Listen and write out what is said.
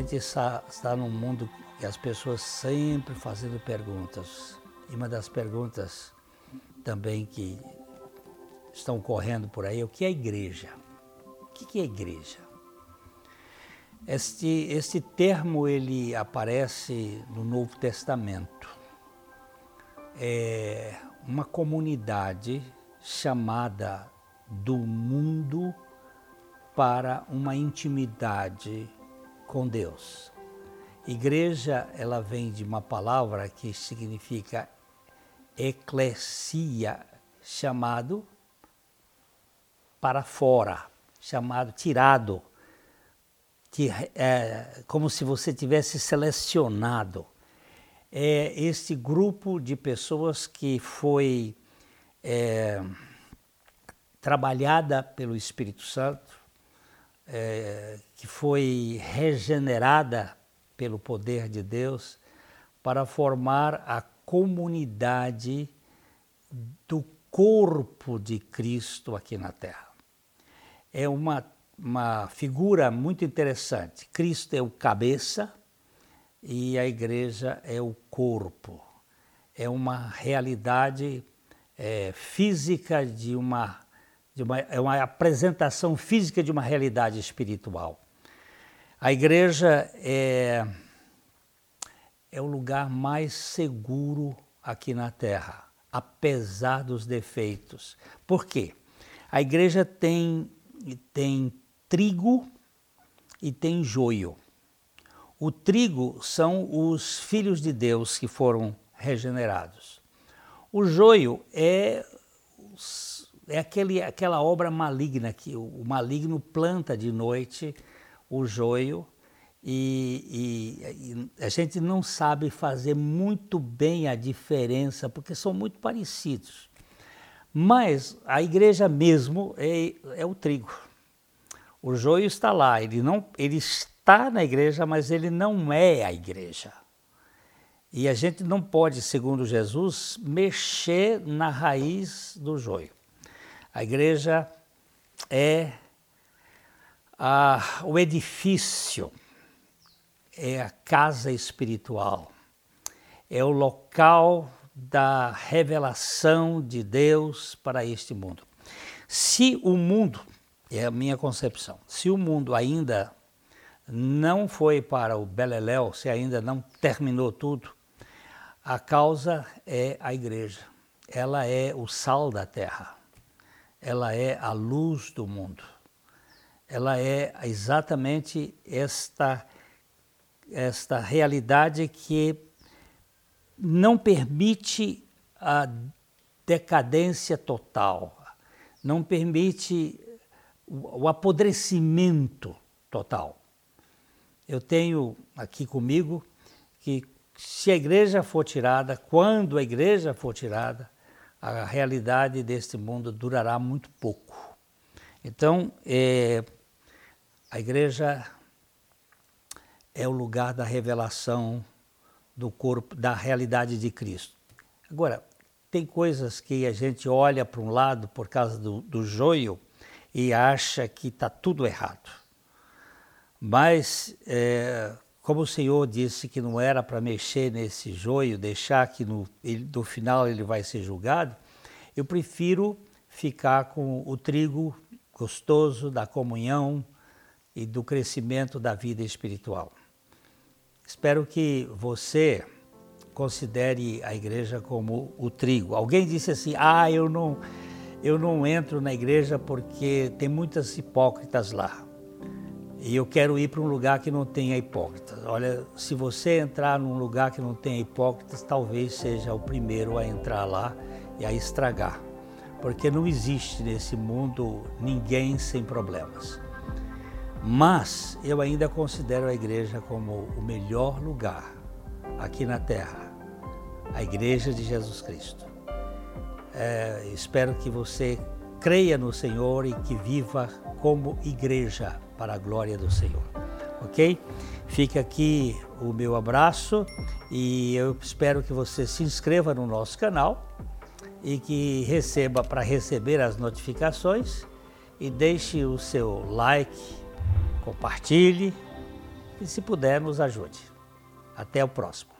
gente está, está num mundo que as pessoas sempre fazendo perguntas. E uma das perguntas também que estão correndo por aí é o que é igreja? O que é igreja? Este, este termo ele aparece no Novo Testamento. É uma comunidade chamada do mundo para uma intimidade com Deus. Igreja, ela vem de uma palavra que significa eclesia, chamado para fora, chamado tirado, é, como se você tivesse selecionado. É este grupo de pessoas que foi é, trabalhada pelo Espírito Santo, é, que foi regenerada pelo poder de Deus para formar a comunidade do corpo de Cristo aqui na Terra. É uma, uma figura muito interessante. Cristo é o cabeça e a igreja é o corpo. É uma realidade é, física de uma uma, é uma apresentação física de uma realidade espiritual. A igreja é, é o lugar mais seguro aqui na Terra, apesar dos defeitos. Por quê? A igreja tem, tem trigo e tem joio. O trigo são os filhos de Deus que foram regenerados. O joio é é aquele, aquela obra maligna que o maligno planta de noite o joio e, e, e, a gente não sabe fazer muito bem a diferença porque são muito parecidos. Mas a igreja mesmo é, é o trigo. O joio está lá, ele, não, ele está na igreja, mas ele não é a igreja. E a gente não pode, segundo Jesus, mexer na raiz do joio. A igreja é o edifício, é a casa espiritual, é o local da revelação de Deus para este mundo. Se o mundo, é a minha concepção, se o mundo ainda não foi para o Beleléu, se ainda não terminou tudo, a causa é a igreja. Ela é o sal da terra ela é a luz do mundo. Ela é exatamente esta, esta realidade que não permite a decadência total, não permite o apodrecimento total. Eu tenho aqui comigo que se a igreja for tirada, quando a igreja for tirada, a realidade deste mundo durará muito pouco. Então, é, a igreja é o lugar da revelação do corpo, da realidade de Cristo. Agora, tem coisas que a gente olha para um lado por causa do, do joio e acha que está tudo errado. Mas é, como o Senhor disse que não era para mexer nesse joio, deixar que no, ele, no final ele vai ser julgado, eu prefiro ficar com o trigo gostoso da comunhão e do crescimento da vida espiritual. Espero que você considere a igreja como o trigo. Alguém disse assim: "Ah, eu não eu não entro na igreja porque tem muitas hipócritas lá". E eu quero ir para um lugar que não tenha hipócritas. Olha, se você entrar num lugar que não tenha hipócritas, talvez seja o primeiro a entrar lá e a estragar. Porque não existe nesse mundo ninguém sem problemas. Mas eu ainda considero a igreja como o melhor lugar aqui na terra a igreja de Jesus Cristo. É, espero que você creia no Senhor e que viva como igreja para a glória do Senhor. Ok? Fica aqui o meu abraço e eu espero que você se inscreva no nosso canal e que receba para receber as notificações e deixe o seu like, compartilhe e, se puder, nos ajude. Até o próximo.